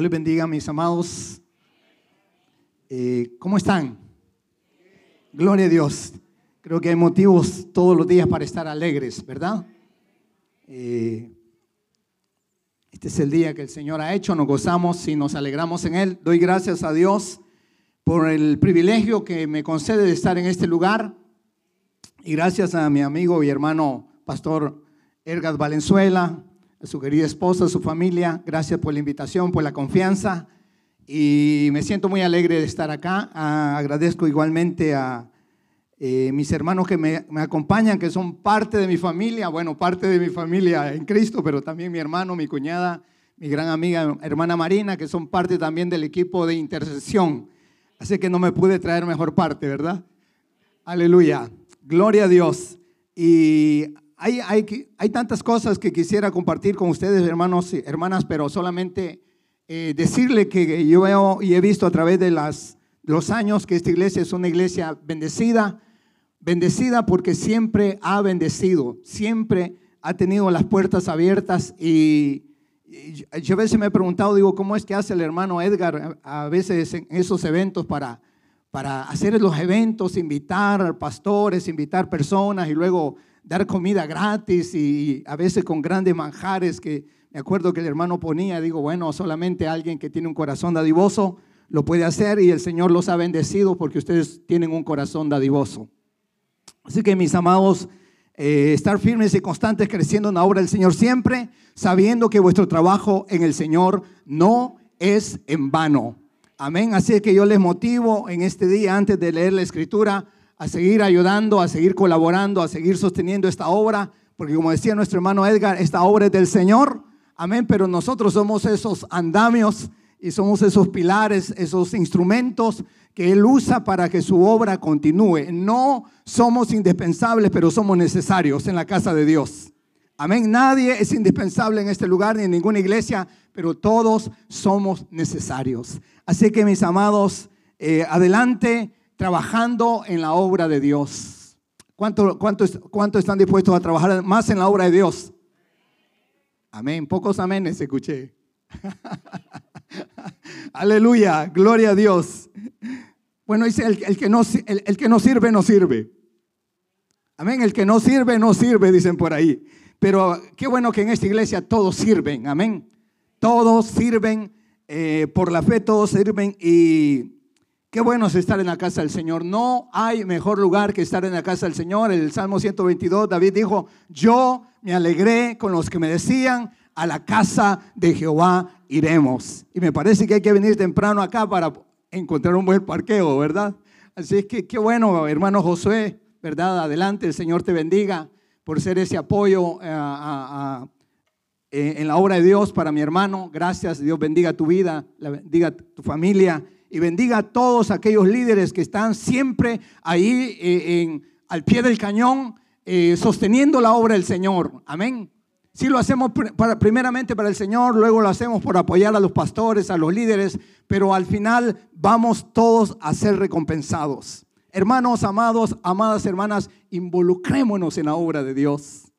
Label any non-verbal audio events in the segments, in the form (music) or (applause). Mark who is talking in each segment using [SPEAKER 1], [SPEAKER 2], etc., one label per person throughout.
[SPEAKER 1] Dios les bendiga, mis amados. Eh, ¿Cómo están? Gloria a Dios. Creo que hay motivos todos los días para estar alegres, ¿verdad? Eh, este es el día que el Señor ha hecho, nos gozamos y nos alegramos en Él. Doy gracias a Dios por el privilegio que me concede de estar en este lugar y gracias a mi amigo y hermano pastor Ergas Valenzuela, a su querida esposa, a su familia. Gracias por la invitación, por la confianza. Y me siento muy alegre de estar acá. Ah, agradezco igualmente a eh, mis hermanos que me, me, acompañan, que son parte de mi familia. Bueno, parte de mi familia en Cristo, pero también mi hermano, mi cuñada, mi gran amiga, hermana Marina, que son parte también del equipo de intercesión. Así que no me pude traer mejor parte, ¿verdad? Aleluya. Gloria a Dios. Y hay, hay, tantas cosas que quisiera compartir con ustedes, hermanos y hermanas, pero solamente eh, decirle que yo veo y he visto a través de las, los años que esta iglesia es una iglesia bendecida, bendecida porque siempre ha bendecido, siempre ha tenido las puertas abiertas y, yo a veces me he preguntado, digo, ¿cómo es que hace el hermano Edgar a veces en esos eventos para, para hacer los eventos, invitar pastores, invitar personas y luego dar comida gratis y a veces con grandes manjares que me acuerdo que el hermano ponía, digo, bueno, solamente alguien que tiene un corazón dadivoso lo puede hacer y el Señor los ha bendecido porque ustedes tienen un corazón dadivoso. Así que mis amados, eh, estar firmes y constantes creciendo en la obra del Señor siempre, sabiendo que vuestro trabajo en el Señor no es en vano. Amén. Así que yo les motivo en este día, antes de leer la escritura, a seguir ayudando, a seguir colaborando, a seguir sosteniendo esta obra, porque como decía nuestro hermano Edgar, esta obra es del Señor, amén, pero nosotros somos esos andamios y somos esos pilares, esos instrumentos que Él usa para que su obra continúe. No somos indispensables, pero somos necesarios en la casa de Dios. Amén. Nadie es indispensable en este lugar ni en ninguna iglesia, pero todos somos necesarios. Así que mis amados, eh, adelante trabajando en la obra de Dios. ¿Cuánto, cuánto, ¿Cuánto están dispuestos a trabajar más en la obra de Dios? Amén. Pocos aménes escuché. (laughs) Aleluya. Gloria a Dios. Bueno, dice, el, que no, el, que no sirve, no sirve. Amén. El que no sirve, no sirve, dicen por ahí. Pero qué bueno que en esta iglesia todos sirven. Amén. Todos sirven. Eh, por la fe todos sirven y Qué bueno es estar en la casa del Señor. No hay mejor lugar que estar en la casa del Señor. En el Salmo 122, David dijo, yo me alegré con los que me decían, a la casa de Jehová iremos. Y me parece que hay que venir temprano acá para encontrar un buen parqueo, ¿verdad? Así es que qué bueno, hermano Josué, ¿verdad? Adelante, el Señor te bendiga por ser ese apoyo eh, eh, en la obra de Dios para mi hermano. Gracias, Dios bendiga tu vida, bendiga tu familia y bendiga a todos aquellos líderes que están siempre ahí eh, al pie del cañón eh, sosteniendo la obra del Señor. Amén. Si lo hacemos primeramente para el Señor, luego lo hacemos por apoyar a los pastores, a los líderes, pero al final vamos todos a ser recompensados. Hermanos, amados, amadas hermanas, involucrémonos en la obra de Dios.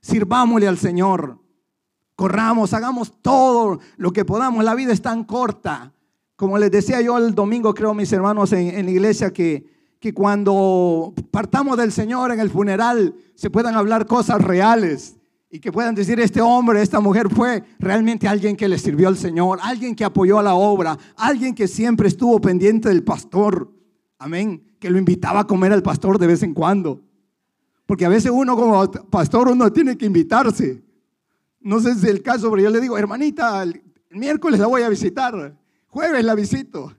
[SPEAKER 1] Sirvámosle al Señor. Corramos, hagamos todo lo que podamos. La vida es tan corta. Como les decía yo el domingo, creo, mis hermanos en, la iglesia, que, que cuando partamos del Señor en el funeral se puedan hablar cosas reales y que puedan decir, este hombre, esta mujer fue realmente alguien que le sirvió al Señor, alguien que apoyó a la obra, alguien que siempre estuvo pendiente del pastor. Amén. Que lo invitaba a comer al pastor de vez en cuando. Porque a veces uno como pastor uno tiene que invitarse. No sé si es el caso, pero yo le digo, hermanita, el miércoles la voy a visitar. Jueves la visito.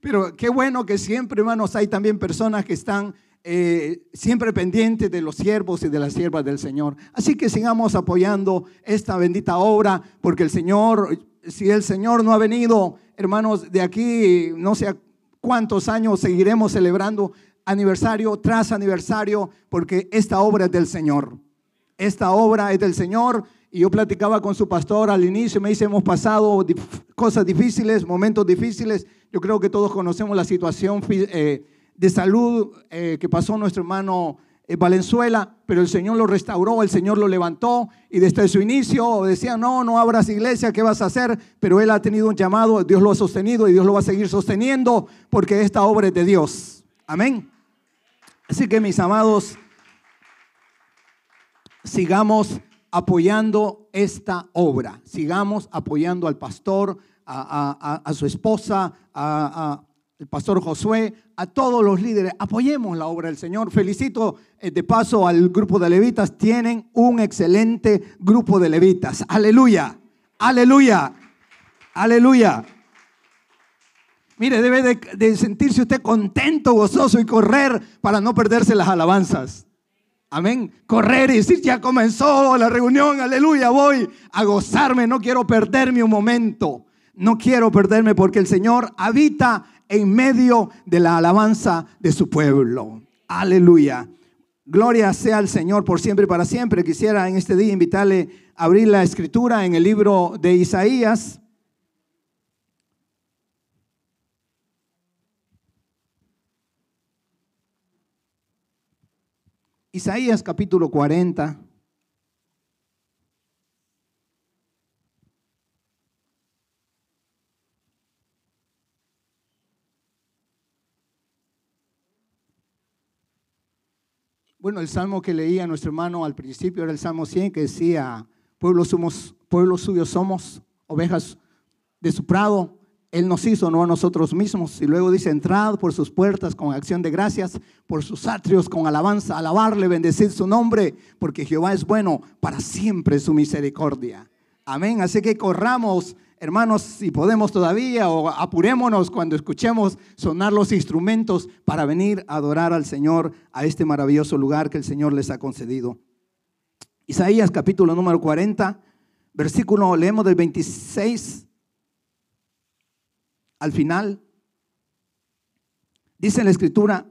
[SPEAKER 1] Pero qué bueno que siempre, hermanos, hay también personas que están eh, siempre pendientes de los siervos y de las siervas del Señor. Así que sigamos apoyando esta bendita obra, porque el Señor, si el Señor no ha venido, hermanos, de aquí no sé cuántos años seguiremos celebrando aniversario tras aniversario, porque esta obra es del Señor. Esta obra es del Señor y yo platicaba con su pastor al inicio, me dice, hemos pasado cosas difíciles, momentos difíciles. Yo creo que todos conocemos la situación eh, de salud eh, que pasó nuestro hermano eh, Valenzuela, pero el Señor lo restauró, el Señor lo levantó y desde su inicio decía, no, no abras iglesia, ¿qué vas a hacer? Pero él ha tenido un llamado, Dios lo ha sostenido y Dios lo va a seguir sosteniendo porque esta obra es de Dios. Amén. Así que mis amados, sigamos apoyando esta obra, sigamos apoyando al pastor, a, su esposa, al pastor Josué, a todos los líderes. Apoyemos la obra del Señor. Felicito eh, de paso al grupo de levitas. Tienen un excelente grupo de levitas. Aleluya, aleluya, aleluya. Mire, debe de, de sentirse usted contento, gozoso y correr para no perderse las alabanzas. Amén. Correr y decir, ya comenzó la reunión, aleluya, voy a gozarme, no quiero perderme un momento. No quiero perderme porque el Señor habita en medio de la alabanza de su pueblo. Aleluya. Gloria sea al Señor por siempre y para siempre. Quisiera en este día invitarle a abrir la escritura en el libro de Isaías. Isaías capítulo 40. Bueno, el salmo que leía nuestro hermano al principio era el Salmo 100 que decía, pueblo, somos, pueblo suyo somos, ovejas de su prado. Él nos hizo, no a nosotros mismos. Y luego dice, entrad por sus puertas con acción de gracias, por sus atrios con alabanza, alabarle, bendecir su nombre, porque Jehová es bueno, para siempre su misericordia. Amén. Así que corramos hermanos, si podemos todavía, o apurémonos cuando escuchemos sonar los instrumentos para venir a adorar al Señor a este maravilloso lugar que el Señor les ha concedido. Isaías capítulo número 40, versículo, leemos del 26 al final. Dice la escritura,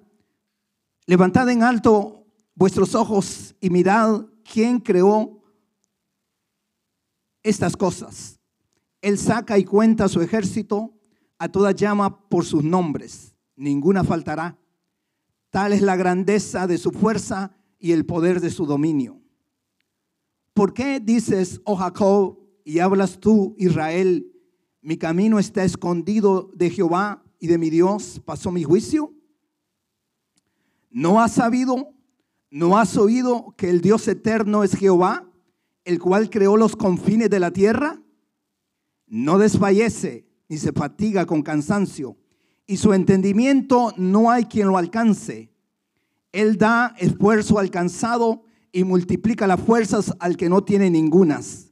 [SPEAKER 1] levantad en alto vuestros ojos y mirad quién creó estas cosas él saca y cuenta su ejército, a toda llama por sus nombres, ninguna faltará. Tal es la grandeza de su fuerza y el poder de su dominio. ¿Por qué dices, oh Jacob, y hablas tú, Israel, mi camino está escondido de Jehová y de mi Dios pasó mi juicio? ¿No has sabido, no has oído que el Dios eterno es Jehová, el cual creó los confines de la tierra? no desfallece ni se fatiga con cansancio, y su entendimiento no hay quien lo alcance. Él da esfuerzo al cansado y multiplica las fuerzas al que no tiene ningunas.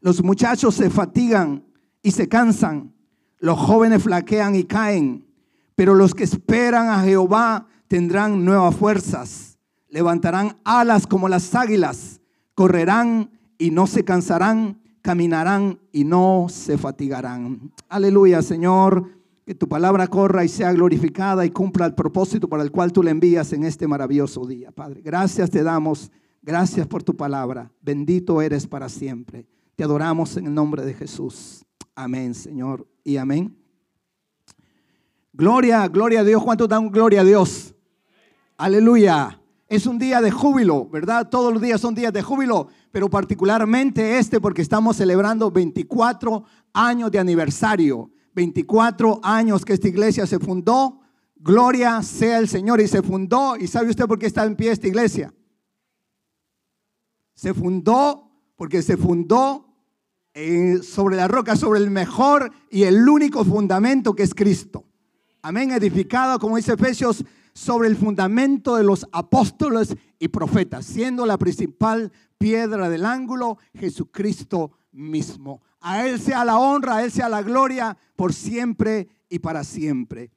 [SPEAKER 1] Los muchachos se fatigan y se cansan, los jóvenes flaquean y caen, pero los que esperan a Jehová tendrán nuevas fuerzas, levantarán alas como las águilas, correrán y no se cansarán, caminarán y no se fatigarán. Aleluya, Señor. Que tu palabra corra y sea glorificada y cumpla el propósito para el cual tú le envías en este maravilloso día, Padre. Gracias te damos. Gracias por tu palabra. Bendito eres para siempre. Te adoramos en el nombre de Jesús. Amén, Señor. Y amén. Gloria, gloria a Dios. ¿Cuánto dan gloria a Dios? Aleluya. Es un día de júbilo, ¿verdad? Todos los días son días de júbilo pero particularmente este porque estamos celebrando 24 años de aniversario, 24 años que esta iglesia se fundó. Gloria sea el Señor y se fundó. ¿Y sabe usted por qué está en pie esta iglesia? Se fundó porque se fundó eh, sobre la roca, sobre el mejor y el único fundamento que es Cristo. Amén, edificado, como dice Efesios sobre el fundamento de los apóstoles y profetas, siendo la principal piedra del ángulo Jesucristo mismo. A Él sea la honra, a Él sea la gloria por siempre y para siempre.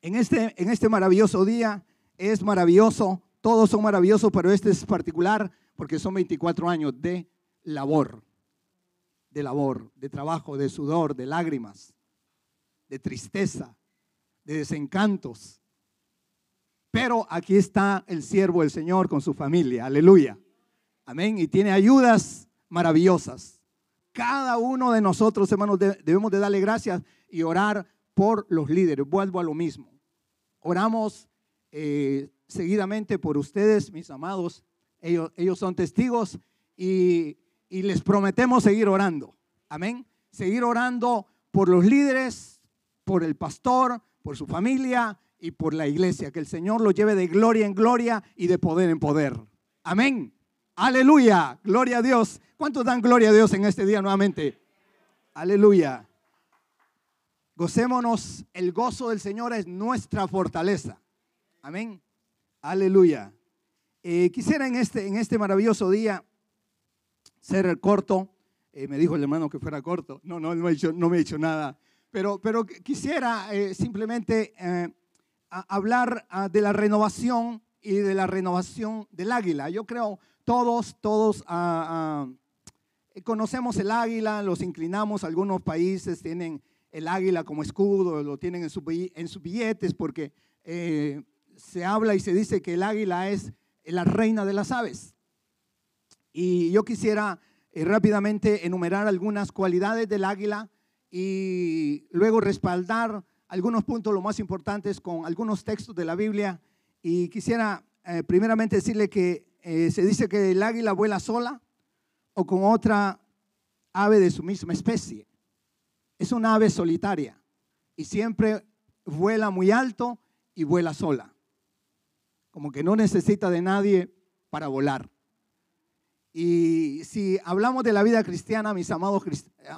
[SPEAKER 1] En este, en este maravilloso día es maravilloso, todos son maravillosos, pero este es particular porque son 24 años de labor, de labor, de trabajo, de sudor, de lágrimas, de tristeza, de desencantos, pero aquí está el siervo del Señor con su familia. Aleluya. Amén. Y tiene ayudas maravillosas. Cada uno de nosotros, hermanos, debemos de darle gracias y orar por los líderes. Vuelvo a lo mismo. Oramos eh, seguidamente por ustedes, mis amados. Ellos, ellos son testigos y, y les prometemos seguir orando. Amén. Seguir orando por los líderes, por el pastor, por su familia y por la iglesia. Que el Señor lo lleve de gloria en gloria y de poder en poder. Amén. Aleluya. Gloria a Dios. ¿Cuántos dan gloria a Dios en este día nuevamente? Aleluya. Gocémonos. El gozo del Señor es nuestra fortaleza. Amén. Aleluya. Eh, quisiera en este, en este maravilloso día ser corto. Eh, me dijo el hermano que fuera corto. No, no, no me, he dicho nada. Pero, pero quisiera eh, simplemente hablar ah, de la renovación y de la renovación del águila. Yo creo todos, todos ah, ah, conocemos el águila, los inclinamos, algunos países tienen el águila como escudo, lo tienen en, en sus billetes porque eh, se habla y se dice que el águila es la reina de las aves. Y yo quisiera eh, rápidamente enumerar algunas cualidades del águila y luego respaldar algunos puntos, lo más importantes, con algunos textos de la Biblia. Y quisiera eh, primeramente decirle que eh, se dice que el águila vuela sola o con otra ave de su misma especie. Es una ave solitaria y siempre vuela muy alto y vuela sola. Como que no necesita de nadie para volar. Y si hablamos de la vida cristiana, mis amados,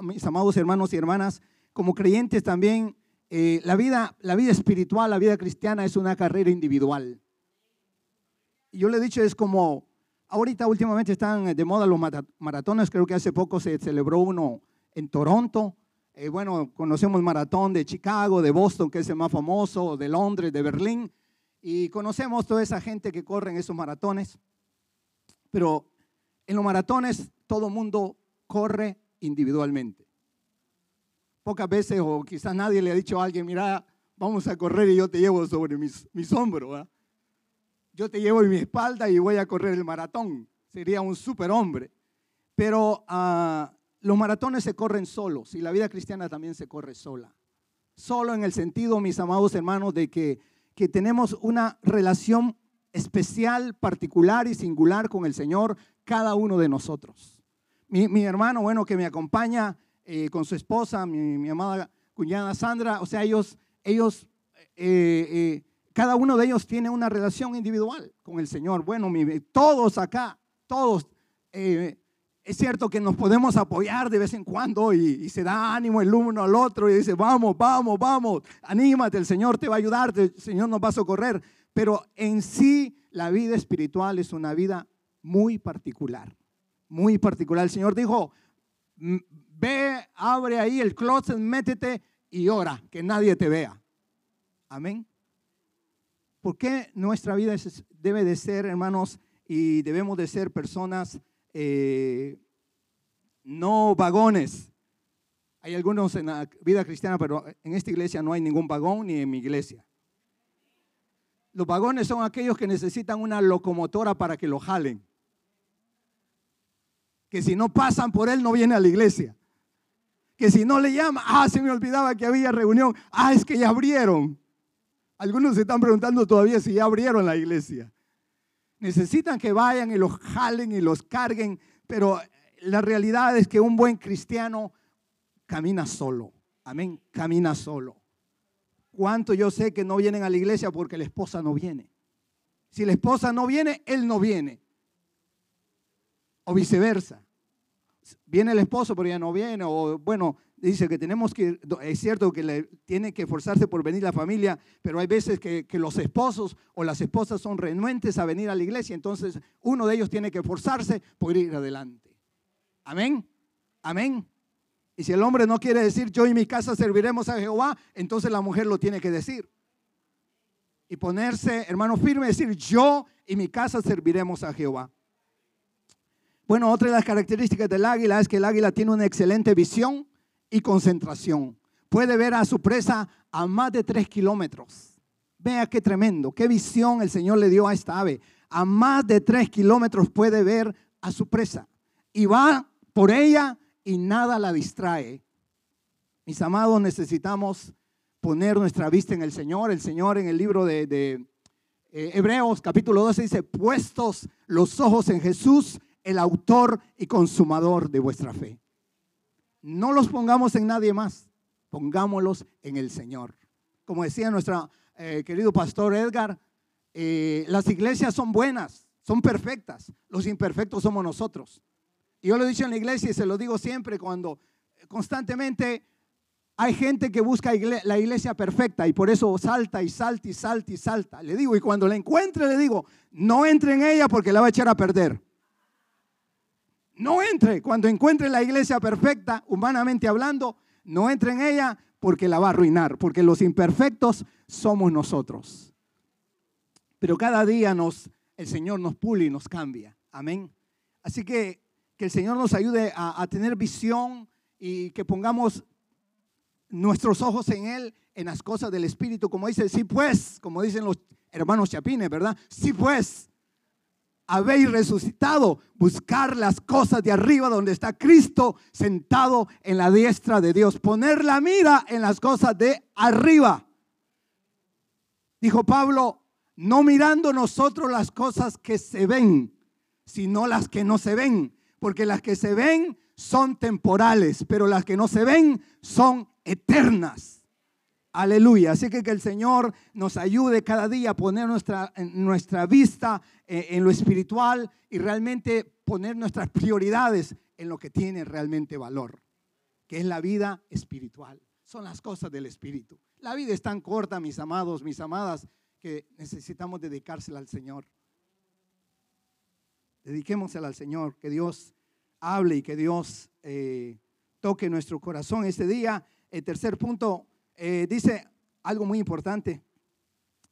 [SPEAKER 1] mis amados hermanos y hermanas, como creyentes también eh, la, vida, la vida espiritual, la vida cristiana es una carrera individual. Yo le he dicho, es como, ahorita últimamente están de moda los maratones, creo que hace poco se celebró uno en Toronto. Eh, bueno, conocemos maratón de Chicago, de Boston, que es el más famoso, de Londres, de Berlín, y conocemos toda esa gente que corre en esos maratones. Pero en los maratones todo mundo corre individualmente pocas veces o quizás nadie le ha dicho a alguien, mira, vamos a correr y yo te llevo sobre mis, mis hombros. Yo te llevo en mi espalda y voy a correr el maratón. Sería un superhombre. Pero ah, los maratones se corren solos y la vida cristiana también se corre sola. Solo en el sentido, mis amados hermanos, de que, que tenemos una relación especial, particular y singular con el Señor, cada uno de nosotros. Mi, hermano, bueno, que me acompaña, eh, con su esposa, mi, amada cuñada Sandra, o sea, ellos, ellos eh, eh, cada uno de ellos tiene una relación individual con el Señor. Bueno, todos acá, todos, es cierto que nos podemos apoyar de vez en cuando y, y, se da ánimo el uno al otro y dice, vamos, vamos, vamos, anímate, el Señor te va a ayudar, el Señor nos va a socorrer. Pero en sí la vida espiritual es una vida muy particular, muy particular. El Señor dijo, Ve, abre ahí el closet, métete y ora, que nadie te vea. Amén. ¿Por qué nuestra vida debe de ser, hermanos, y debemos de ser personas eh, no vagones? Hay algunos en la vida cristiana, pero en esta iglesia no hay ningún vagón ni en mi iglesia. Los vagones son aquellos que necesitan una locomotora para que lo jalen. Que si no pasan por él no viene a la iglesia que si no le llama, ah, se me olvidaba que había reunión, ah, es que ya abrieron. Algunos se están preguntando todavía si ya abrieron la iglesia. Necesitan que vayan y los jalen y los carguen, pero la realidad es que un buen cristiano camina solo. Amén, camina solo. ¿Cuánto yo sé que no vienen a la iglesia porque la esposa no viene? Si la esposa no viene, él no viene. O viceversa viene el esposo, pero ya no viene, o bueno, dice que tenemos que, es cierto que le, tiene que esforzarse por venir la familia, pero hay veces que, que, los esposos o las esposas son renuentes a venir a la iglesia, entonces uno de ellos tiene que esforzarse por ir adelante. Amén, amén. Y si el hombre no quiere decir yo y mi casa serviremos a Jehová, entonces la mujer lo tiene que decir. Y ponerse, hermano, firme, decir yo y mi casa serviremos a Jehová. Bueno, otra de las características del águila es que el águila tiene una excelente visión y concentración. Puede ver a su presa a más de tres kilómetros. Vea qué tremendo, qué visión el Señor le dio a esta ave. A más de tres kilómetros puede ver a su presa. Y va por ella y nada la distrae. Mis amados, necesitamos poner nuestra vista en el Señor. El Señor en el libro de, eh, Hebreos capítulo 12 dice, puestos los ojos en Jesús, el autor y consumador de vuestra fe. No los pongamos en nadie más, pongámoslos en el Señor. Como decía nuestro eh, querido pastor Edgar, eh, las iglesias son buenas, son perfectas, los imperfectos somos nosotros. Y yo lo he dicho en la iglesia y se lo digo siempre cuando constantemente hay gente que busca la iglesia perfecta y por eso salta y salta y salta y salta. Le digo, y cuando la encuentre, le digo, no entre en ella porque la va a echar a perder. No entre. Cuando encuentre la iglesia perfecta, humanamente hablando, no entre en ella porque la va a arruinar, porque los imperfectos somos nosotros. Pero cada día nos, el Señor nos pule y nos cambia. Amén. Así que que el Señor nos ayude a, a tener visión y que pongamos nuestros ojos en Él, en las cosas del Espíritu, como dice, sí pues, como dicen los hermanos chapines, ¿verdad? Sí pues, habéis resucitado, buscar las cosas de arriba donde está Cristo sentado en la diestra de Dios, poner la mira en las cosas de arriba. Dijo Pablo, no mirando nosotros las cosas que se ven, sino las que no se ven, porque las que se ven son temporales, pero las que no se ven son eternas. Aleluya. Así que que el Señor nos ayude cada día a poner nuestra, nuestra vista en, en lo espiritual y realmente poner nuestras prioridades en lo que tiene realmente valor, que es la vida espiritual. Son las cosas del espíritu. La vida es tan corta, mis amados, mis amadas, que necesitamos dedicársela al Señor. Dediquémosela al Señor, que Dios hable y que Dios eh, toque nuestro corazón este día el tercer punto eh, dice algo muy importante.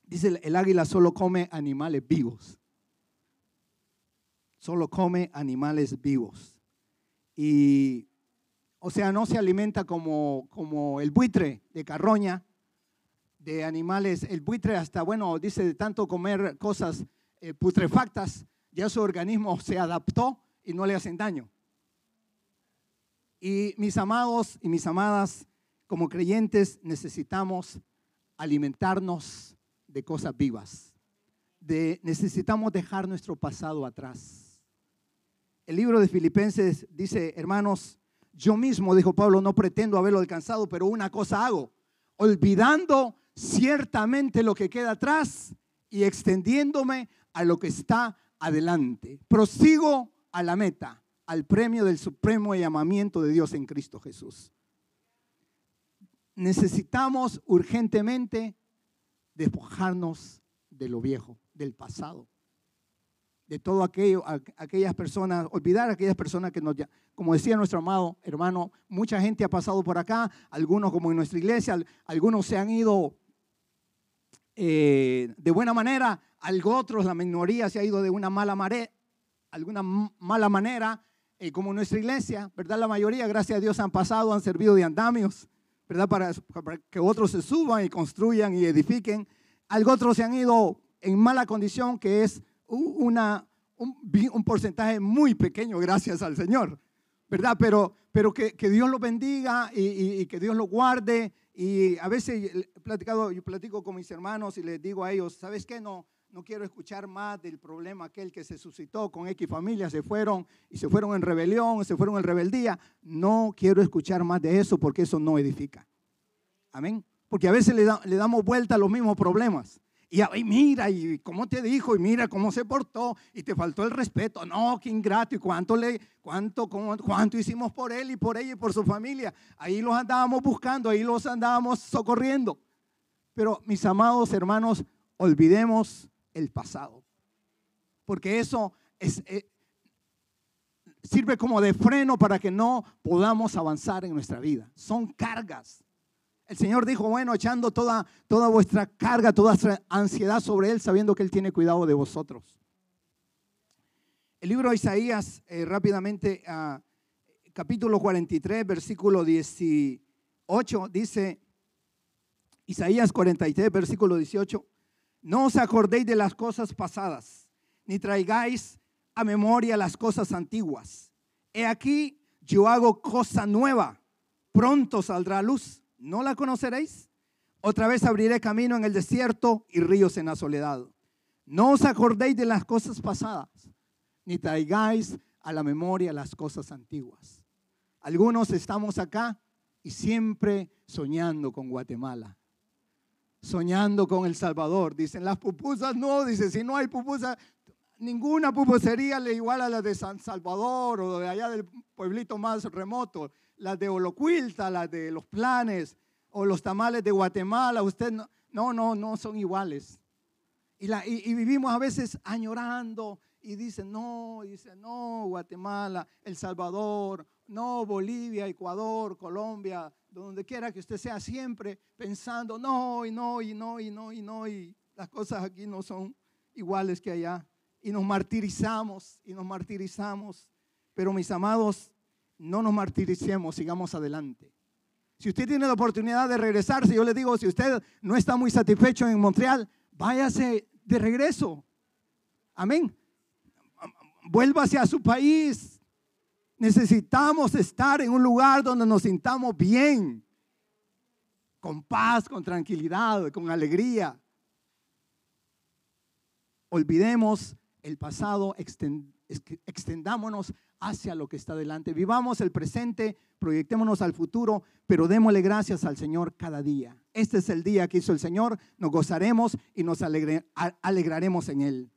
[SPEAKER 1] Dice, el águila solo come animales vivos. Solo come animales vivos. Y, o sea, no se alimenta como, como el buitre de carroña, de animales. El buitre hasta, bueno, dice, de tanto comer cosas eh, putrefactas, ya su organismo se adaptó y no le hacen daño. Y mis amados y mis amadas, como creyentes necesitamos alimentarnos de cosas vivas. De, necesitamos dejar nuestro pasado atrás. El libro de Filipenses dice, hermanos, yo mismo, dijo Pablo, no pretendo haberlo alcanzado, pero una cosa hago, olvidando ciertamente lo que queda atrás y extendiéndome a lo que está adelante. Prosigo a la meta, al premio del supremo llamamiento de Dios en Cristo Jesús necesitamos urgentemente despojarnos de lo viejo, del pasado, de todo aquello, aquellas personas, olvidar a aquellas personas que nos, como decía nuestro amado hermano, mucha gente ha pasado por acá, algunos como en nuestra iglesia, algunos se han ido eh, de buena manera, algo otros, la minoría se ha ido de una mala, mare, alguna mala manera, eh, como en nuestra iglesia, ¿verdad? La mayoría, gracias a Dios, han pasado, han servido de andamios, ¿verdad? Para, que otros se suban y construyan y edifiquen. Algo otros se han ido en mala condición, que es una, un, porcentaje muy pequeño, gracias al Señor, ¿verdad? Pero, pero que, Dios lo bendiga y, que Dios lo guarde. Y a veces he platicado, yo platico con mis hermanos y les digo a ellos, ¿sabes qué? No, no quiero escuchar más del problema aquel que se suscitó con X familia, se fueron y se fueron en rebelión, se fueron en rebeldía. No quiero escuchar más de eso porque eso no edifica. Amén. Porque a veces le, damos vuelta a los mismos problemas. Y, mira, y cómo te dijo, y mira cómo se portó, y te faltó el respeto. No, qué ingrato, y cuánto, le, cuánto, cuánto hicimos por él y por ella y por su familia. Ahí los andábamos buscando, ahí los andábamos socorriendo. Pero mis amados hermanos, olvidemos el pasado. Porque eso es, eh, sirve como de freno para que no podamos avanzar en nuestra vida. Son cargas. El Señor dijo, bueno, echando toda, toda vuestra carga, toda vuestra ansiedad sobre Él, sabiendo que Él tiene cuidado de vosotros. El libro de Isaías, eh, rápidamente, uh, capítulo 43, versículo 18, dice, Isaías 43, versículo 18, no os acordéis de las cosas pasadas, ni traigáis a memoria las cosas antiguas. He aquí, yo hago cosa nueva, pronto saldrá luz. ¿No la conoceréis? Otra vez abriré camino en el desierto y ríos en la soledad. No os acordéis de las cosas pasadas, ni traigáis a la memoria las cosas antiguas. Algunos estamos acá y siempre soñando con Guatemala, soñando con El Salvador. Dicen, las pupusas no, dice, si no hay pupusas, ninguna pupusería le igual a la de San Salvador o de allá del pueblito más remoto, las de Olocuilta, las de Los Planes o los tamales de Guatemala. Usted no, no, no, no son iguales. Y, la, y, vivimos a veces añorando y dicen, no, dice, no, Guatemala, El Salvador, no, Bolivia, Ecuador, Colombia, donde quiera que usted sea, siempre pensando, no, y no, y no, y no, y no, y las cosas aquí no son iguales que allá y nos martirizamos y nos martirizamos. Pero mis amados, no nos martiricemos, sigamos adelante. Si usted tiene la oportunidad de regresarse, yo le digo, si usted no está muy satisfecho en Montreal, váyase de regreso. Amén. Vuélvase a su país. Necesitamos estar en un lugar donde nos sintamos bien, con paz, con tranquilidad, con alegría. Olvidemos el pasado, extendámonos hacia lo que está delante. Vivamos el presente, proyectémonos al futuro, pero démosle gracias al Señor cada día. Este es el día que hizo el Señor, nos gozaremos y nos alegraremos en Él.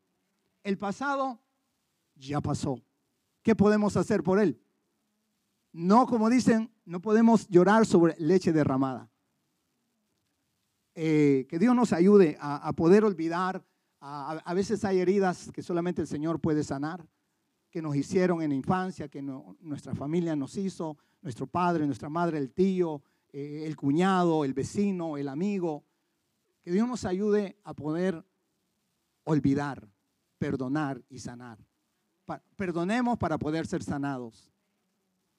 [SPEAKER 1] El pasado ya pasó. ¿Qué podemos hacer por Él? No, como dicen, no podemos llorar sobre leche derramada. Eh, que Dios nos ayude a poder olvidar a, veces hay heridas que solamente el Señor puede sanar, que nos hicieron en la infancia, que nuestra familia nos hizo, nuestro padre, nuestra madre, el tío, eh, el cuñado, el vecino, el amigo. Que Dios nos ayude a poder olvidar, perdonar y sanar. Perdonemos para poder ser sanados.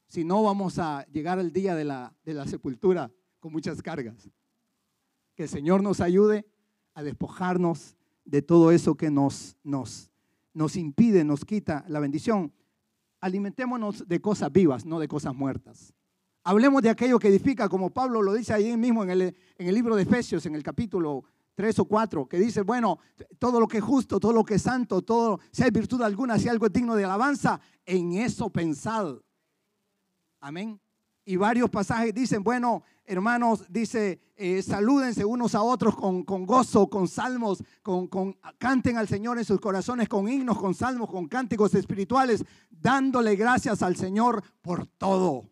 [SPEAKER 1] Si no, vamos a llegar al día de la, sepultura con muchas cargas. Que el Señor nos ayude a despojarnos de todo eso que nos impide, nos quita la bendición. Alimentémonos de cosas vivas, no de cosas muertas. Hablemos de aquello que edifica, como Pablo lo dice ahí mismo en el, en el libro de Efesios, en el capítulo 3 o 4, que dice, bueno, todo lo que es justo, todo lo que es santo, todo, si hay virtud alguna, si algo es digno de alabanza, en eso pensad. Amén. Y varios pasajes dicen, bueno, hermanos, dice, eh, salúdense unos a otros con, gozo, con salmos, con, canten al Señor en sus corazones con himnos, con salmos, con cánticos espirituales, dándole gracias al Señor por todo.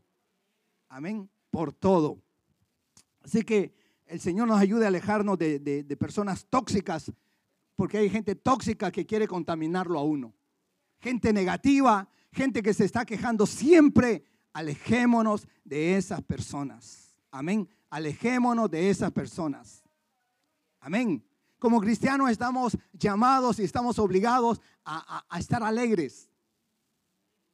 [SPEAKER 1] Amén, por todo. Así que el Señor nos ayude a alejarnos de, de personas tóxicas, porque hay gente tóxica que quiere contaminarlo a uno. Gente negativa, gente que se está quejando siempre. Alejémonos de esas personas. Amén. Alejémonos de esas personas. Amén. Como cristianos estamos llamados y estamos obligados a, estar alegres.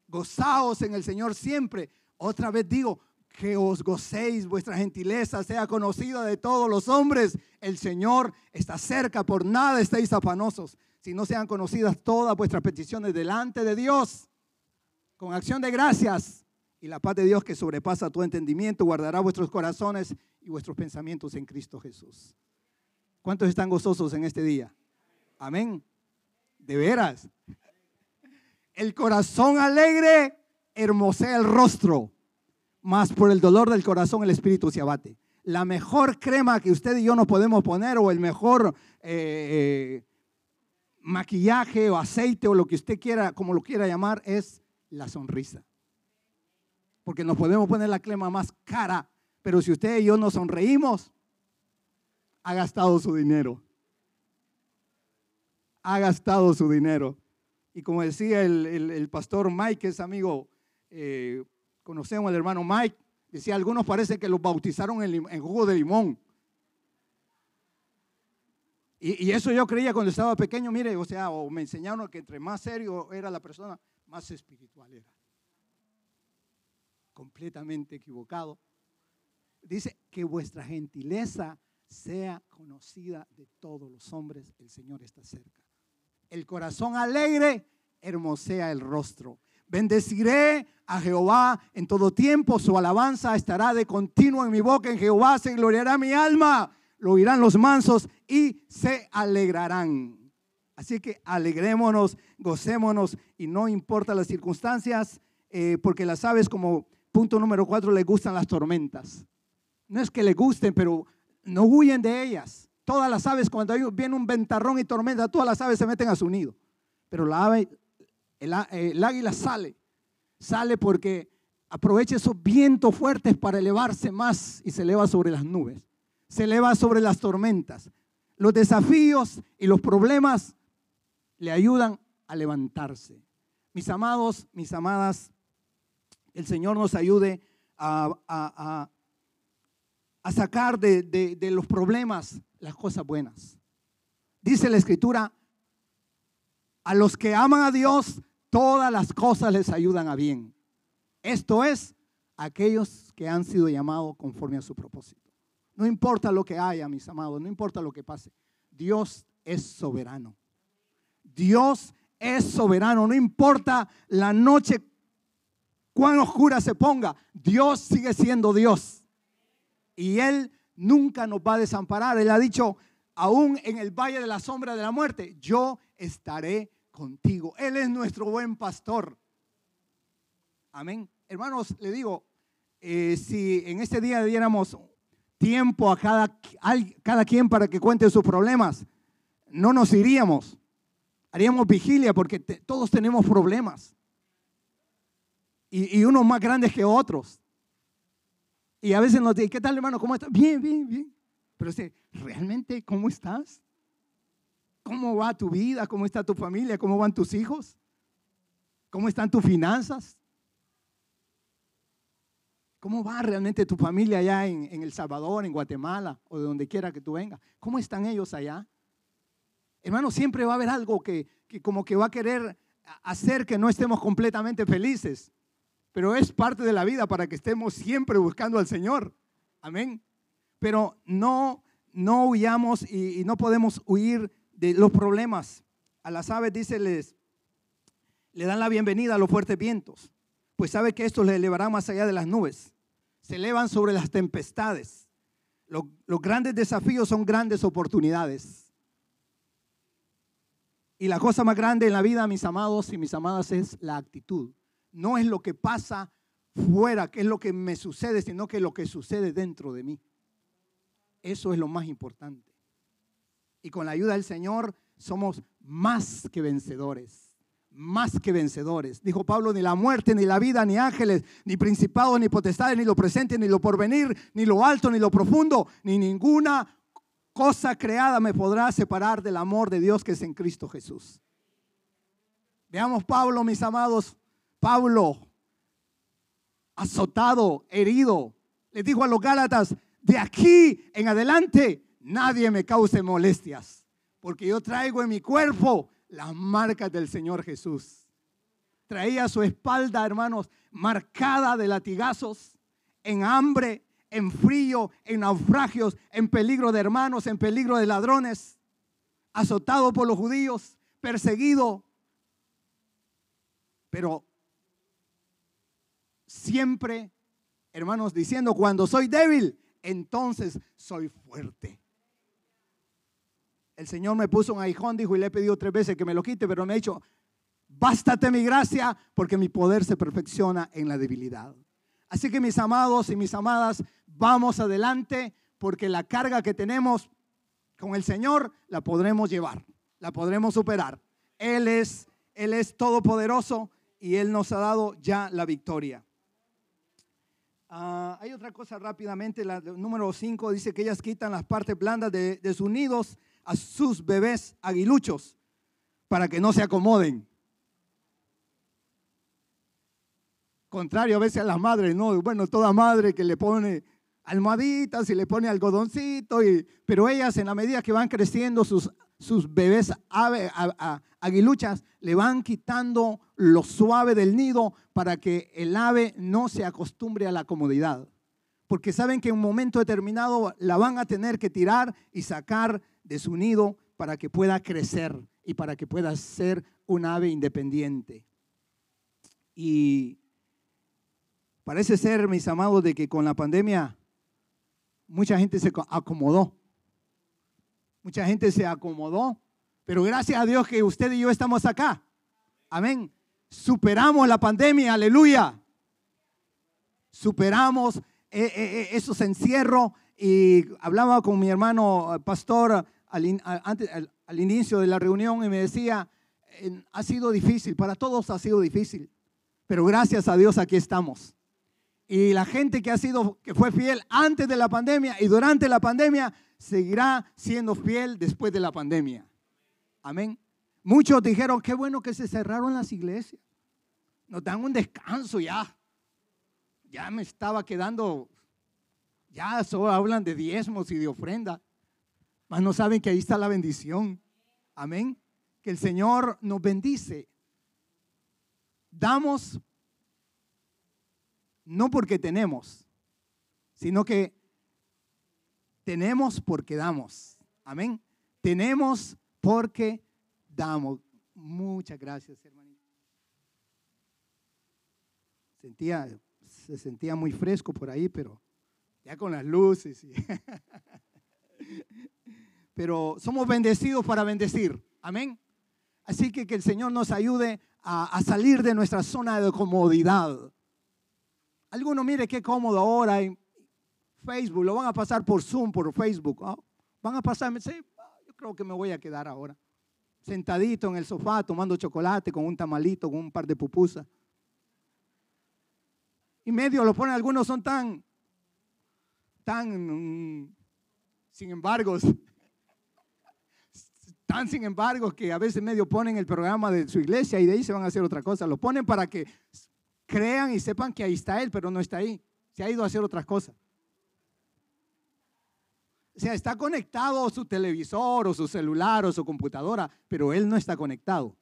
[SPEAKER 1] Gozaos en el Señor siempre. Otra vez digo, que os gocéis, vuestra gentileza sea conocida de todos los hombres. El Señor está cerca, por nada estéis afanosos, si no sean conocidas todas vuestras peticiones delante de Dios. Con acción de gracias y la paz de Dios que sobrepasa tu entendimiento guardará vuestros corazones y vuestros pensamientos en Cristo Jesús. ¿Cuántos están gozosos en este día? Amén. De veras. El corazón alegre hermosea el rostro, mas por el dolor del corazón el espíritu se abate. La mejor crema que usted y yo nos podemos poner o el mejor eh, eh, maquillaje o aceite o lo que usted quiera, como lo quiera llamar, es la sonrisa porque nos podemos poner la crema más cara, pero si usted y yo nos sonreímos, ha gastado su dinero. Ha gastado su dinero. Y como decía el, pastor Mike, que es amigo, eh, conocemos al hermano Mike, decía, algunos parece que los bautizaron en, jugo de limón. Y, y, eso yo creía cuando estaba pequeño, mire, o sea, o me enseñaron que entre más serio era la persona, más espiritual era completamente equivocado. Dice que vuestra gentileza sea conocida de todos los hombres, el Señor está cerca. El corazón alegre hermosea el rostro. Bendeciré a Jehová en todo tiempo, su alabanza estará de continuo en mi boca, en Jehová se gloriará mi alma, lo oirán los mansos y se alegrarán. Así que alegrémonos, gocémonos y no importa las circunstancias, eh, porque las aves como punto número cuatro les gustan las tormentas. No es que les gusten, pero no huyen de ellas. Todas las aves, cuando viene un ventarrón y tormenta, todas las aves se meten a su nido. Pero la ave, el, águila sale, sale porque aprovecha esos vientos fuertes para elevarse más y se eleva sobre las nubes, se eleva sobre las tormentas. Los desafíos y los problemas le ayudan a levantarse. Mis amados, mis amadas, el Señor nos ayude a, sacar de los problemas las cosas buenas. Dice la Escritura, a los que aman a Dios, todas las cosas les ayudan a bien. Esto es, aquellos que han sido llamados conforme a su propósito. No importa lo que haya, mis amados, no importa lo que pase. Dios es soberano. Dios es soberano. No importa la noche cuán oscura se ponga, Dios sigue siendo Dios. Y Él nunca nos va a desamparar. Él ha dicho, aún en el valle de la sombra de la muerte, yo estaré contigo. Él es nuestro buen pastor. Amén. Hermanos, le digo, eh, si en este día diéramos tiempo a cada, cada quien para que cuente sus problemas, no nos iríamos. Haríamos vigilia porque todos tenemos problemas. Y, y, unos más grandes que otros. Y a veces nos dicen, ¿qué tal hermano? ¿Cómo estás? Bien, bien, bien. Pero usted, ¿realmente cómo estás? ¿Cómo va tu vida? ¿Cómo está tu familia? ¿Cómo van tus hijos? ¿Cómo están tus finanzas? ¿Cómo va realmente tu familia allá en, El Salvador, en Guatemala o de donde quiera que tú vengas? ¿Cómo están ellos allá? Hermano, siempre va a haber algo que, como que va a querer hacer que no estemos completamente felices, pero es parte de la vida para que estemos siempre buscando al Señor. Amén. Pero no, no huyamos y, no podemos huir los problemas. A las aves, dice, les, le dan la bienvenida a los fuertes vientos, pues sabe que estos le elevarán más allá de las nubes. Se elevan sobre las tempestades. los grandes desafíos son grandes oportunidades. Y la cosa más grande en la vida, mis amados y mis amadas, es la actitud. No es lo que pasa fuera, que es lo que me sucede, sino que lo que sucede dentro de mí. Eso es lo más importante. Y con la ayuda del Señor somos más que vencedores. Más que vencedores. Dijo Pablo, ni la muerte, ni la vida, ni ángeles, ni principados, ni potestades, ni lo presente, ni lo porvenir, ni lo alto, ni lo profundo, ni ninguna cosa creada me podrá separar del amor de Dios que es en Cristo Jesús. Veamos Pablo, mis amados, Pablo, azotado, herido, le dijo a los Gálatas, de aquí en adelante nadie me cause molestias, porque yo traigo en mi cuerpo las marcas del Señor Jesús. Traía su espalda, hermanos, marcada de latigazos, en hambre, en frío, en naufragios, en peligro de hermanos, en peligro de ladrones, azotado por los judíos, perseguido. Pero siempre, hermanos, diciendo, cuando soy débil, entonces soy fuerte. El Señor me puso un aguijón, dijo, y le he pedido tres veces que me lo quite, pero me ha dicho, bástate mi gracia, porque mi poder se perfecciona en la debilidad. Así que mis amados y mis amadas, vamos adelante porque la carga que tenemos con el Señor la podremos llevar, la podremos superar. Él es, Él es todopoderoso y Él nos ha dado ya la victoria. Ah, hay otra cosa rápidamente, la número 5 dice que ellas quitan las partes blandas de, de sus nidos a sus bebés aguiluchos para que no se acomoden. Contrario a veces a las madres, ¿no? Bueno, toda madre que le pone almohaditas y le pone algodoncito, y, pero ellas en la medida que van creciendo, sus, sus bebés ave, aguiluchas le van quitando lo suave del nido para que el ave no se acostumbre a la comodidad. Porque saben que en un momento determinado la van a tener que tirar y sacar de su nido para que pueda crecer y para que pueda ser un ave independiente. Y Parece ser, mis amados, de que con la pandemia mucha gente se acomodó. Mucha gente se acomodó Pero gracias a Dios que usted y yo estamos acá. Amén. Superamos la pandemia, aleluya. Superamos eh, eh, eh, esos encierros y hablaba con mi hermano pastor al, antes, al inicio de la reunión y me decía, ha sido difícil, para todos ha sido difícil, pero gracias a Dios aquí estamos. Y la gente que ha sido, que fue fiel antes de la pandemia y durante la pandemia, seguirá siendo fiel después de la pandemia. Amén. Muchos dijeron, qué bueno que se cerraron las iglesias. Nos dan un descanso ya. Ya me estaba quedando, ya solo hablan de diezmos y de ofrenda. Mas no saben que ahí está la bendición. Amén. Que el Señor nos bendice. Damos no porque tenemos, sino que tenemos porque damos. Amén. Tenemos porque damos. Muchas gracias, hermanito. Sentía, se sentía muy fresco por ahí, pero ya con las luces. (laughs) pero somos bendecidos para bendecir. Amén. Así que que el Señor nos ayude a, salir de nuestra zona de comodidad. Algunos, mire qué cómodo ahora en Facebook, lo van a pasar por Zoom, por Facebook. Van a pasar, yo creo que me voy a quedar ahora. Sentadito en el sofá, tomando chocolate con un tamalito, con un par de pupusas. Y medio lo ponen, algunos son tan, tan, mm, sin embargo, (laughs) tan sin embargo que a veces medio ponen el programa de su iglesia y de ahí se van a hacer otra cosa. Lo ponen para que crean y sepan que ahí está él, pero no está ahí. Se ha ido a hacer otras cosas. O sea, está conectado su televisor o su celular o su computadora, pero él no está conectado.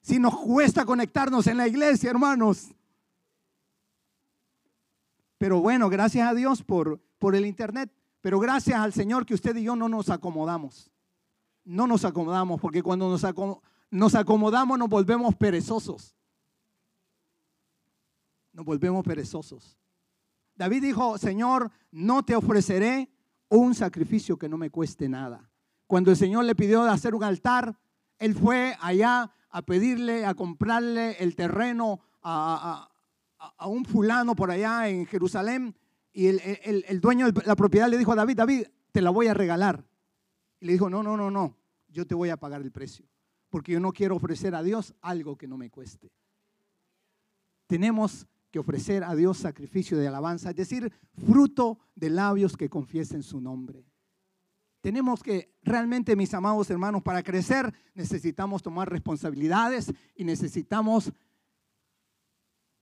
[SPEAKER 1] Si nos cuesta conectarnos en la iglesia, hermanos. Pero bueno, gracias a Dios por, por el internet, pero gracias al Señor que usted y yo no nos acomodamos. No nos acomodamos, porque cuando nos, nos acomodamos nos volvemos perezosos. Nos volvemos perezosos. David dijo, Señor, no te ofreceré un sacrificio que no me cueste nada. Cuando el Señor le pidió de hacer un altar, él fue allá a pedirle, a comprarle el terreno a, un fulano por allá en Jerusalén. Y el, dueño de la propiedad le dijo a David, David, te la voy a regalar. Y le dijo, no, no, no, no, yo te voy a pagar el precio. Porque yo no quiero ofrecer a Dios algo que no me cueste. Tenemos que ofrecer a Dios sacrificio de alabanza, es decir, fruto de labios que confiesen su nombre. Tenemos que realmente, mis amados hermanos, para crecer necesitamos tomar responsabilidades y necesitamos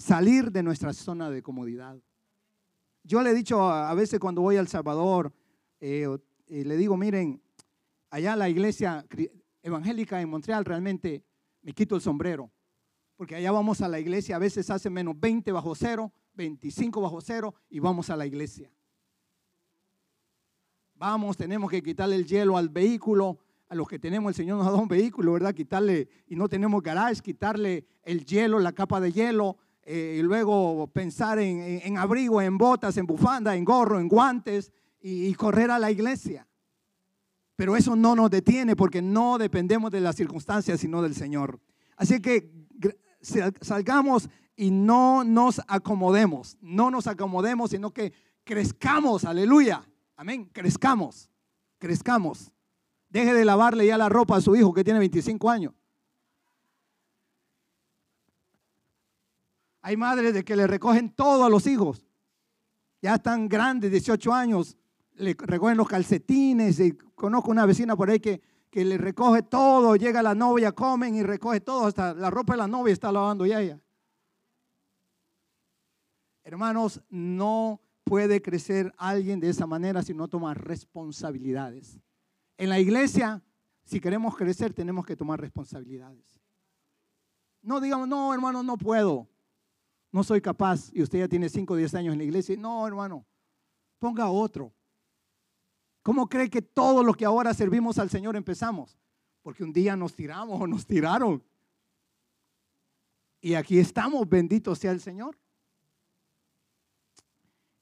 [SPEAKER 1] salir de nuestra zona de comodidad. Yo le he dicho a veces cuando voy a El Salvador, eh, le digo, miren, allá la iglesia evangélica en Montreal realmente me quito el sombrero porque allá vamos a la iglesia, a veces hace menos 20 bajo cero, 25 bajo cero y vamos a la iglesia. Vamos, tenemos que quitarle el hielo al vehículo, a los que tenemos, el Señor nos ha dado un vehículo, ¿verdad? Quitarle, y no tenemos garage, quitarle el hielo, la capa de hielo, eh, y luego pensar en, abrigo, en botas, en bufanda, en gorro, en guantes, y correr a la iglesia. Pero eso no nos detiene porque no dependemos de las circunstancias, sino del Señor. Así que salgamos y no nos acomodemos, no nos acomodemos, sino que crezcamos, aleluya, amén, crezcamos, crezcamos. Deje de lavarle ya la ropa a su hijo que tiene 25 años. Hay madres de que le recogen todo a los hijos. Ya están grandes, 18 años, le recogen los calcetines. Y conozco una vecina por ahí que que le recoge todo, llega la novia, comen y recoge todo, hasta la ropa de la novia está lavando ya ella. Hermanos, no puede crecer alguien de esa manera si no toma responsabilidades. En la iglesia, si queremos crecer, tenemos que tomar responsabilidades. No digamos, no, hermano, no puedo. No soy capaz. Y usted ya tiene 5 o 10 años en la iglesia. No, hermano, ponga otro. ¿Cómo cree que todo lo que ahora servimos al Señor empezamos? Porque un día nos tiramos o nos tiraron. Y aquí estamos, bendito sea el Señor.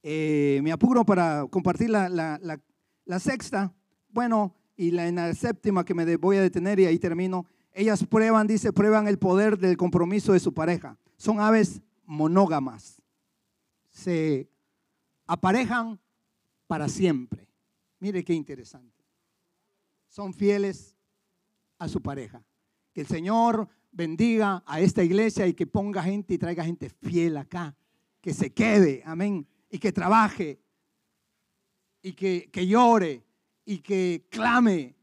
[SPEAKER 1] Eh, me apuro para compartir la, sexta. Bueno, y la, en la séptima que me voy a detener y ahí termino, ellas prueban, dice, prueban el poder del compromiso de su pareja. Son aves monógamas. Se aparejan para siempre. Mire qué interesante. Son fieles a su pareja. Que el Señor bendiga a esta iglesia y que ponga gente y traiga gente fiel acá. Que se quede, amén. Y que trabaje. Y que, que llore. Y que clame.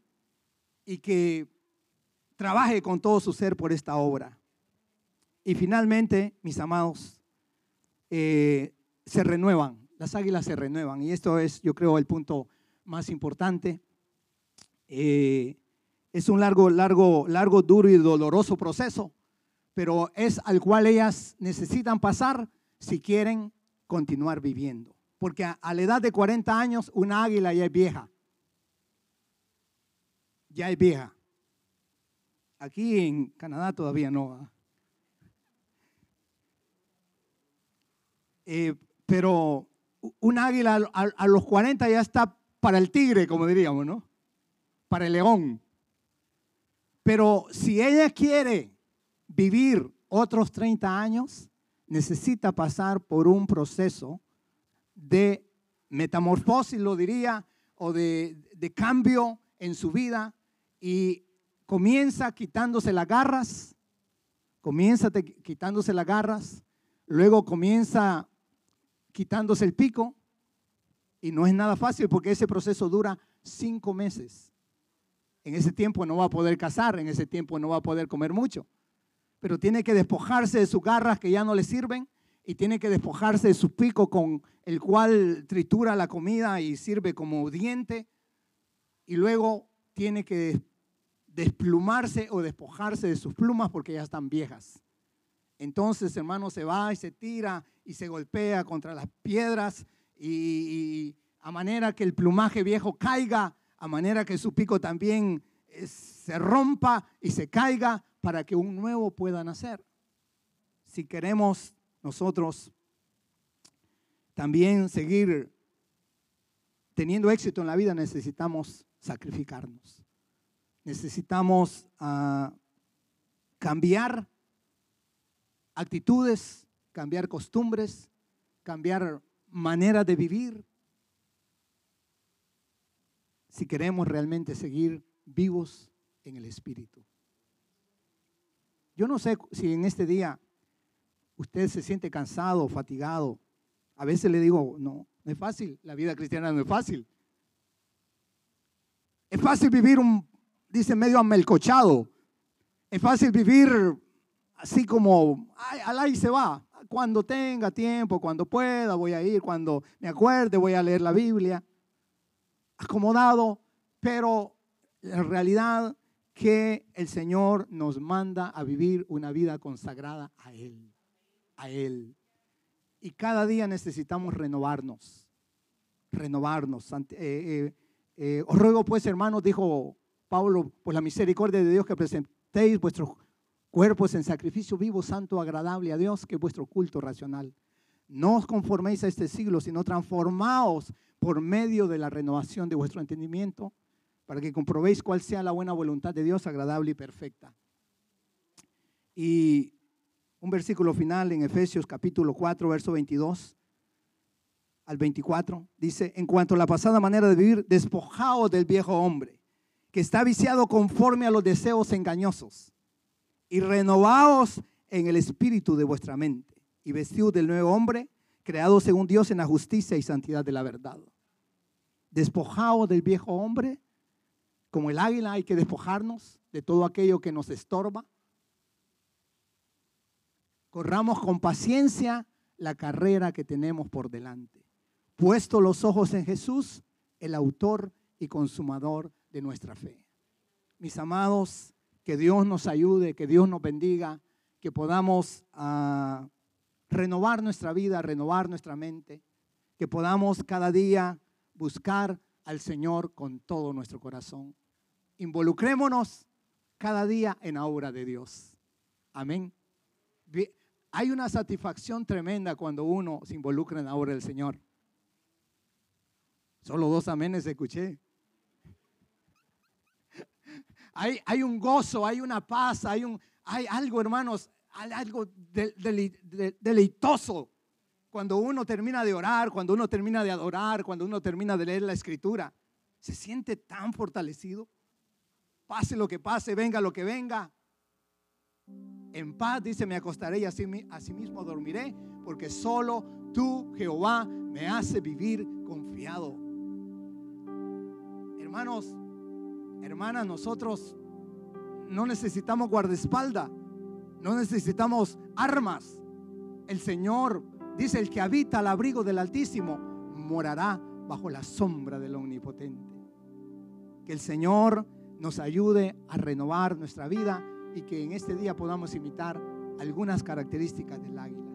[SPEAKER 1] Y que trabaje con todo su ser por esta obra. Y finalmente, mis amados, eh, se renuevan las águilas se renuevan. Y esto es, yo creo, el punto más importante. Eh, es un largo, largo, largo, duro y doloroso proceso, pero es al cual ellas necesitan pasar si quieren continuar viviendo. Porque a, la edad de 40 años, una águila ya es vieja. Ya es vieja. Aquí en Canadá todavía no. Eh, pero un águila a, los 40 ya está para el tigre, como diríamos, ¿no? Para el león. Pero si ella quiere vivir otros 30 años, necesita pasar por un proceso de metamorfosis, lo diría, o de, de cambio en su vida y comienza quitándose las garras, comienza quitándose las garras, luego comienza quitándose el pico. Y no es nada fácil porque ese proceso dura cinco meses. En ese tiempo no va a poder cazar, en ese tiempo no va a poder comer mucho. Pero tiene que despojarse de sus garras que ya no le sirven y tiene que despojarse de su pico con el cual tritura la comida y sirve como diente. Y luego tiene que desplumarse o despojarse de sus plumas porque ya están viejas. Entonces, hermano, se va y se tira y se golpea contra las piedras y, a manera que el plumaje viejo caiga, a manera que su pico también eh, se rompa y se caiga para que un nuevo pueda nacer. Si queremos nosotros también seguir teniendo éxito en la vida, necesitamos sacrificarnos. Necesitamos ah, cambiar actitudes, cambiar costumbres, cambiar manera de vivir, si queremos realmente seguir vivos en el Espíritu. Yo no sé si en este día usted se siente cansado fatigado. A veces le digo, no, no es fácil, la vida cristiana no es fácil. Es fácil vivir un, dice, medio amelcochado. Es fácil vivir así como, al ahí se va. Cuando tenga tiempo, cuando pueda, voy a ir. Cuando me acuerde, voy a leer la Biblia. Acomodado, pero en realidad que el Señor nos manda a vivir una vida consagrada a Él, a Él. Y cada día necesitamos renovarnos, renovarnos. Eh, eh, eh, os ruego pues, hermanos, dijo Pablo, por la misericordia de Dios que presentéis vuestros cuerpos en sacrificio vivo, santo, agradable a Dios, que es vuestro culto racional. No os conforméis a este siglo, sino transformaos por medio de la renovación de vuestro entendimiento, para que comprobéis cuál sea la buena voluntad de Dios, agradable y perfecta. Y un versículo final en Efesios capítulo 4, verso 22 al 24, dice, en cuanto a la pasada manera de vivir, despojaos del viejo hombre, que está viciado conforme a los deseos engañosos y renovaos en el espíritu de vuestra mente y vestidos del nuevo hombre, creado según Dios en la justicia y santidad de la verdad. Despojaos del viejo hombre, como el águila hay que despojarnos de todo aquello que nos estorba. Corramos con paciencia la carrera que tenemos por delante. Puesto los ojos en Jesús, el autor y consumador de nuestra fe. Mis amados, que Dios nos ayude, que Dios nos bendiga, que podamos ah, renovar nuestra vida, renovar nuestra mente, que podamos cada día buscar al Señor con todo nuestro corazón. Involucrémonos cada día en la obra de Dios. Amén. Hay una satisfacción tremenda cuando uno se involucra en la obra del Señor. Solo dos amenes escuché. Hay, un gozo, hay una paz, hay, un, hay algo, hermanos, algo deleitoso cuando uno termina de orar, cuando uno termina de adorar, cuando uno termina de leer la escritura. Se siente tan fortalecido. Pase lo que pase, venga lo que venga. En paz, dice, me acostaré y así, así mismo dormiré, porque solo tú, Jehová, me hace vivir confiado. Hermanos, hermanas, nosotros no necesitamos guardaespaldas, no necesitamos armas. El Señor dice, el que habita al abrigo del Altísimo morará bajo la sombra del Omnipotente. Que el Señor nos ayude a renovar nuestra vida y que en este día podamos imitar algunas características del águila.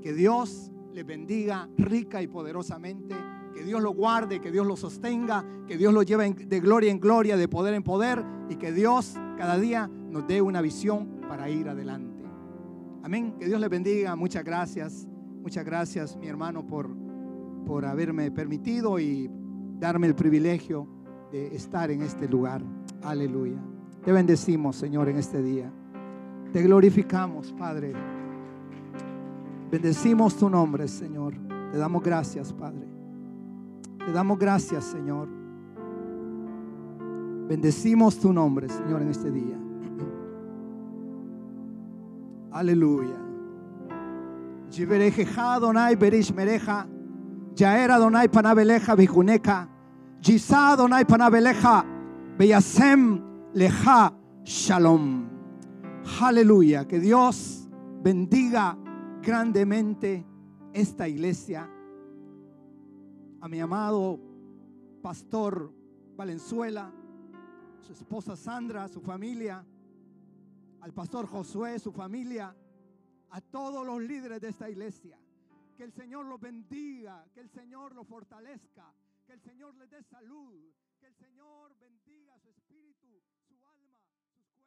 [SPEAKER 1] Que Dios le bendiga rica y poderosamente. Que Dios lo guarde, que Dios lo sostenga, que Dios lo lleve de gloria en gloria, de poder en poder y que Dios cada día nos dé una visión para ir adelante. Amén. Que Dios le bendiga. Muchas gracias. Muchas gracias, mi hermano, por, por haberme permitido y darme el privilegio de estar en este lugar. Aleluya. Te bendecimos, Señor, en este día. Te glorificamos, Padre. Bendecimos tu nombre, Señor. Te damos gracias, Padre. Te damos gracias, Señor. Bendecimos tu nombre, Señor, en este día. Aleluya. Jiberejeja Donai Berish Mereja. Yaera Donai Panabeleja Bijuneca. Jisa Donai Panabeleja. Beyasem Leja Shalom. Aleluya. Que Dios bendiga grandemente esta iglesia a mi amado pastor Valenzuela, su esposa Sandra, su familia, al pastor Josué, su familia, a todos los líderes de esta iglesia. Que el Señor los bendiga, que el Señor los fortalezca, que el Señor les dé salud, que el Señor bendiga su espíritu, su alma, sus cuerpos.